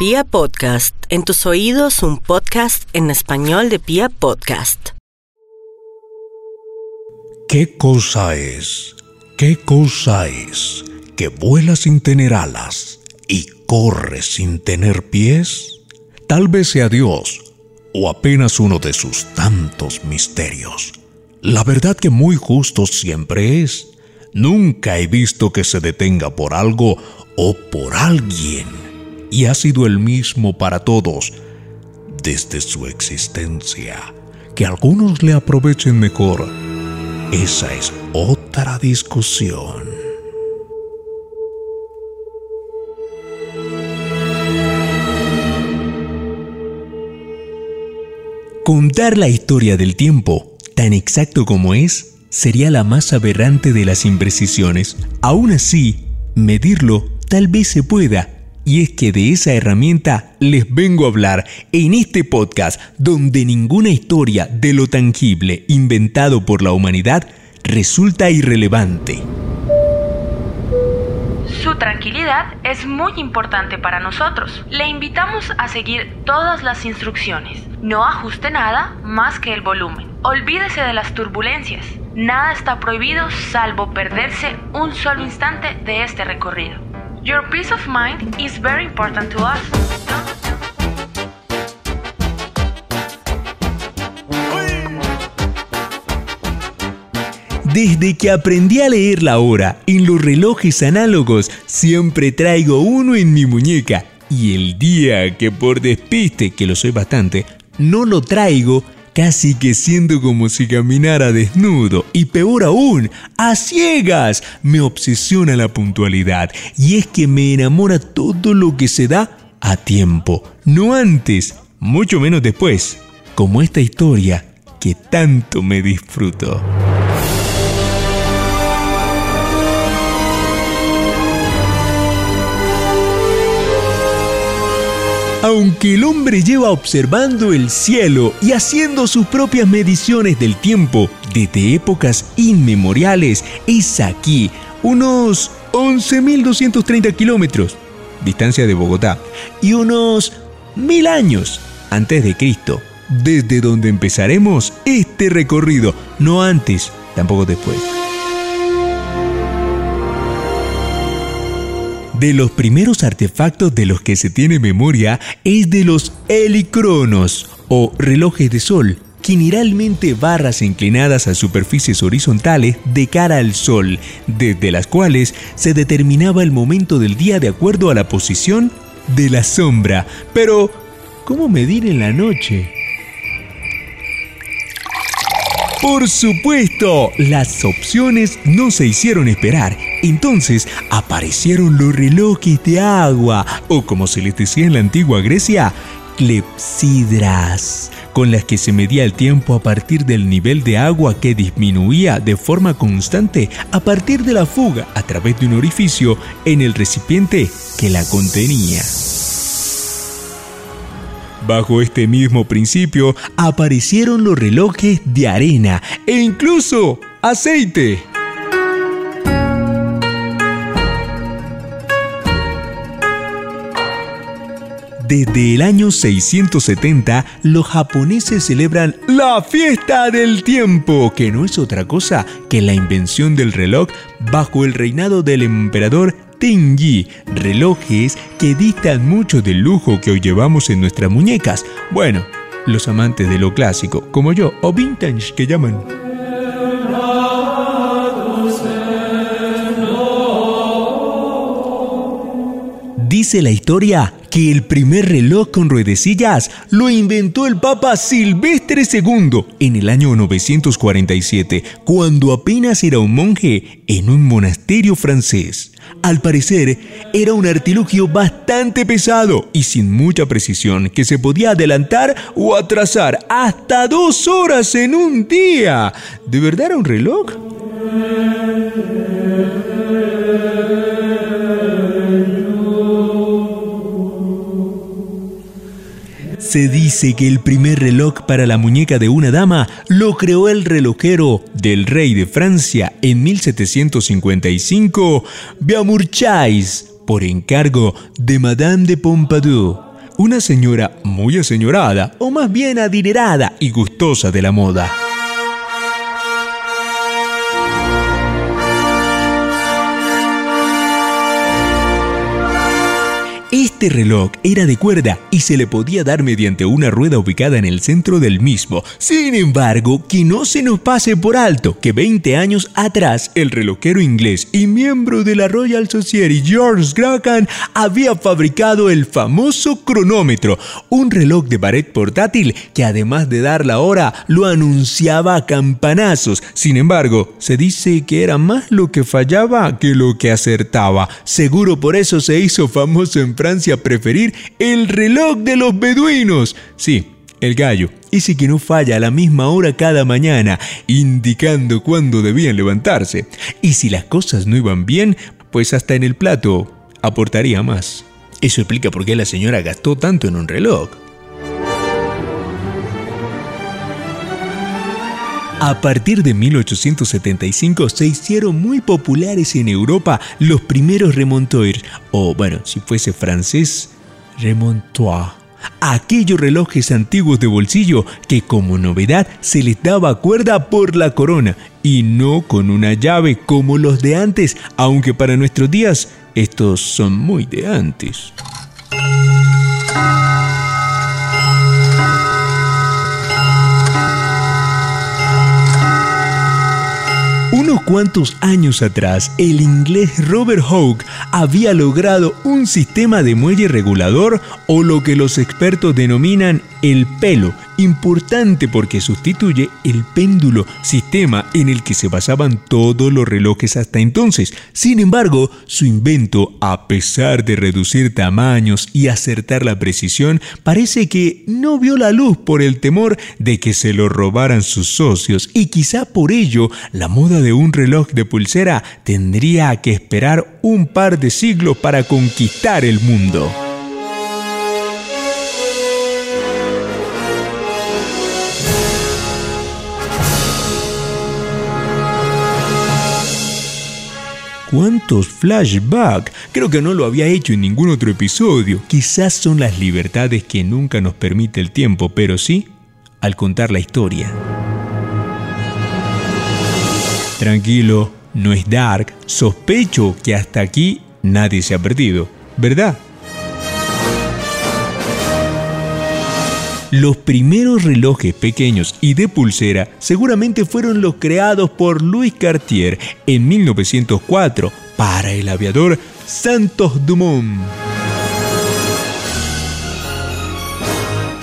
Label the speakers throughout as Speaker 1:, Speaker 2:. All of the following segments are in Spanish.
Speaker 1: Pia Podcast, en tus oídos un podcast en español de Pia Podcast.
Speaker 2: ¿Qué cosa es? ¿Qué cosa es que vuela sin tener alas y corre sin tener pies? Tal vez sea Dios o apenas uno de sus tantos misterios. La verdad que muy justo siempre es. Nunca he visto que se detenga por algo o por alguien y ha sido el mismo para todos desde su existencia. Que algunos le aprovechen mejor, esa es otra discusión.
Speaker 3: Contar la historia del tiempo, tan exacto como es, sería la más aberrante de las imprecisiones. Aún así, medirlo tal vez se pueda, y es que de esa herramienta les vengo a hablar en este podcast donde ninguna historia de lo tangible inventado por la humanidad resulta irrelevante.
Speaker 4: Su tranquilidad es muy importante para nosotros. Le invitamos a seguir todas las instrucciones. No ajuste nada más que el volumen. Olvídese de las turbulencias. Nada está prohibido salvo perderse un solo instante de este recorrido. Your peace of mind is very important to us.
Speaker 3: Desde que aprendí a leer la hora en los relojes análogos, siempre traigo uno en mi muñeca. Y el día que por despiste, que lo soy bastante, no lo traigo, casi que siento como si caminara desnudo y peor aún, a ciegas. Me obsesiona la puntualidad y es que me enamora todo lo que se da a tiempo, no antes, mucho menos después, como esta historia que tanto me disfruto. Aunque el hombre lleva observando el cielo y haciendo sus propias mediciones del tiempo desde épocas inmemoriales, es aquí, unos 11.230 kilómetros, distancia de Bogotá, y unos mil años antes de Cristo, desde donde empezaremos este recorrido, no antes, tampoco después. De los primeros artefactos de los que se tiene memoria es de los helicronos o relojes de sol, generalmente barras inclinadas a superficies horizontales de cara al sol, desde las cuales se determinaba el momento del día de acuerdo a la posición de la sombra. Pero, ¿cómo medir en la noche? Por supuesto, las opciones no se hicieron esperar. Entonces aparecieron los relojes de agua, o como se les decía en la antigua Grecia, clepsidras, con las que se medía el tiempo a partir del nivel de agua que disminuía de forma constante a partir de la fuga a través de un orificio en el recipiente que la contenía. Bajo este mismo principio aparecieron los relojes de arena e incluso aceite. Desde el año 670, los japoneses celebran la fiesta del tiempo, que no es otra cosa que la invención del reloj bajo el reinado del emperador Tenji, relojes que distan mucho del lujo que hoy llevamos en nuestras muñecas. Bueno, los amantes de lo clásico, como yo, o vintage que llaman. Dice la historia que el primer reloj con ruedecillas lo inventó el Papa Silvestre II en el año 947, cuando apenas era un monje en un monasterio francés. Al parecer, era un artilugio bastante pesado y sin mucha precisión que se podía adelantar o atrasar hasta dos horas en un día. ¿De verdad era un reloj? Se dice que el primer reloj para la muñeca de una dama lo creó el relojero del rey de Francia en 1755, Beaumarchais, por encargo de Madame de Pompadour. una señora muy aseñorada, o más bien adinerada y gustosa de la moda. Este reloj era de cuerda y se le podía dar mediante una rueda ubicada en el centro del mismo. Sin embargo, que no se nos pase por alto que 20 años atrás el relojero inglés y miembro de la Royal Society George Graham había fabricado el famoso cronómetro, un reloj de pared portátil que además de dar la hora lo anunciaba a campanazos. Sin embargo, se dice que era más lo que fallaba que lo que acertaba. Seguro por eso se hizo famoso en Francia preferir el reloj de los beduinos. Sí, el gallo, ese que no falla a la misma hora cada mañana, indicando cuándo debían levantarse. Y si las cosas no iban bien, pues hasta en el plato aportaría más. Eso explica por qué la señora gastó tanto en un reloj. A partir de 1875 se hicieron muy populares en Europa los primeros remontoirs, o bueno, si fuese francés, remontoir. Aquellos relojes antiguos de bolsillo que como novedad se les daba cuerda por la corona y no con una llave como los de antes, aunque para nuestros días estos son muy de antes. Cuantos años atrás, el inglés Robert Hooke había logrado un sistema de muelle regulador o lo que los expertos denominan el pelo, importante porque sustituye el péndulo, sistema en el que se basaban todos los relojes hasta entonces. Sin embargo, su invento, a pesar de reducir tamaños y acertar la precisión, parece que no vio la luz por el temor de que se lo robaran sus socios y quizá por ello la moda de un reloj de pulsera tendría que esperar un par de siglos para conquistar el mundo. ¿Cuántos flashbacks? Creo que no lo había hecho en ningún otro episodio. Quizás son las libertades que nunca nos permite el tiempo, pero sí al contar la historia. Tranquilo, no es Dark. Sospecho que hasta aquí nadie se ha perdido, ¿verdad? Los primeros relojes pequeños y de pulsera seguramente fueron los creados por Louis Cartier en 1904 para el aviador Santos Dumont.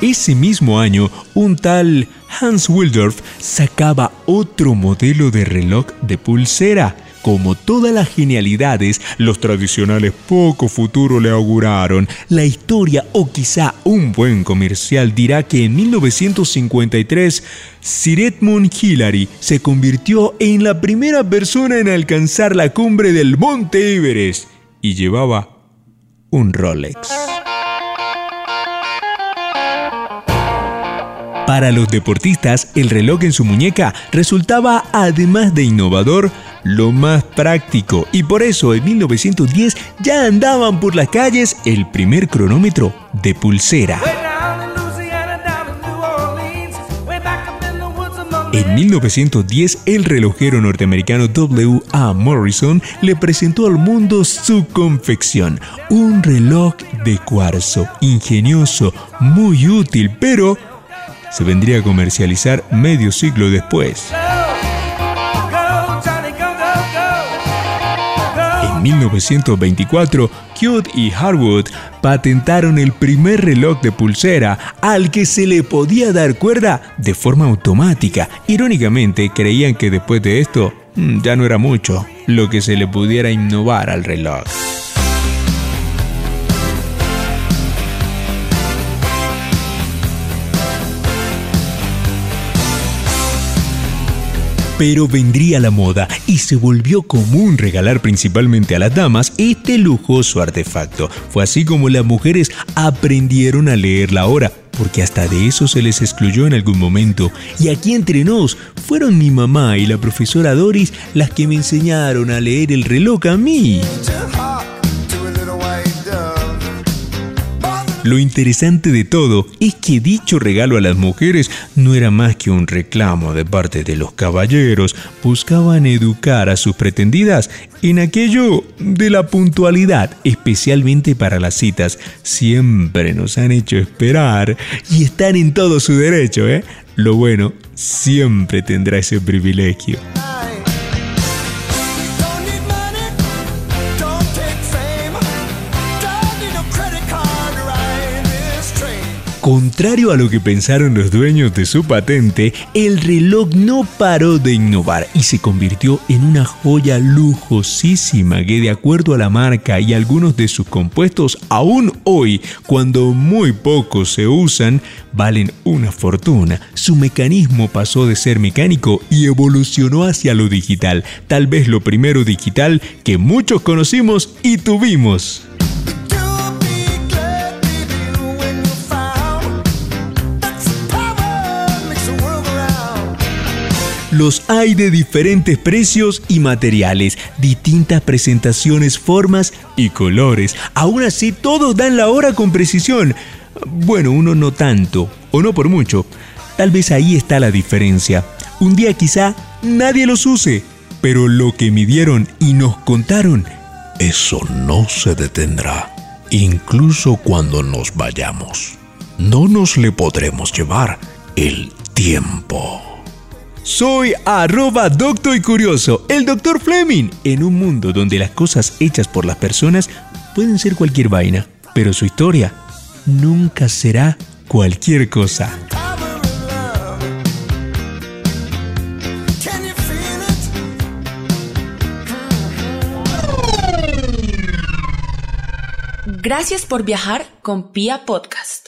Speaker 3: Ese mismo año, un tal Hans Wildorf sacaba otro modelo de reloj de pulsera como todas las genialidades, los tradicionales poco futuro le auguraron. La historia o quizá un buen comercial dirá que en 1953 Sir Edmund Hillary se convirtió en la primera persona en alcanzar la cumbre del Monte Everest y llevaba un Rolex. Para los deportistas, el reloj en su muñeca resultaba, además de innovador, lo más práctico y por eso en 1910 ya andaban por las calles el primer cronómetro de pulsera. En 1910, el relojero norteamericano W. A. Morrison le presentó al mundo su confección, un reloj de cuarzo, ingenioso, muy útil, pero se vendría a comercializar medio siglo después. 1924, Cute y Harwood patentaron el primer reloj de pulsera al que se le podía dar cuerda de forma automática. Irónicamente, creían que después de esto mm, ya no era mucho lo que se le pudiera innovar al reloj. Pero vendría la moda y se volvió común regalar principalmente a las damas este lujoso artefacto. Fue así como las mujeres aprendieron a leer la hora, porque hasta de eso se les excluyó en algún momento. Y aquí entre nos, fueron mi mamá y la profesora Doris las que me enseñaron a leer el reloj a mí. Lo interesante de todo es que dicho regalo a las mujeres no era más que un reclamo de parte de los caballeros. Buscaban educar a sus pretendidas en aquello de la puntualidad, especialmente para las citas. Siempre nos han hecho esperar y están en todo su derecho, ¿eh? Lo bueno siempre tendrá ese privilegio. Contrario a lo que pensaron los dueños de su patente, el reloj no paró de innovar y se convirtió en una joya lujosísima que de acuerdo a la marca y algunos de sus compuestos, aún hoy, cuando muy pocos se usan, valen una fortuna. Su mecanismo pasó de ser mecánico y evolucionó hacia lo digital, tal vez lo primero digital que muchos conocimos y tuvimos. Los hay de diferentes precios y materiales, distintas presentaciones, formas y colores. Aún así, todos dan la hora con precisión. Bueno, uno no tanto, o no por mucho. Tal vez ahí está la diferencia. Un día quizá nadie los use, pero lo que midieron y nos contaron,
Speaker 2: eso no se detendrá, incluso cuando nos vayamos. No nos le podremos llevar el tiempo.
Speaker 3: Soy arroba doctor y curioso, el doctor Fleming, en un mundo donde las cosas hechas por las personas pueden ser cualquier vaina, pero su historia nunca será cualquier cosa.
Speaker 4: Gracias por viajar con Pia Podcast.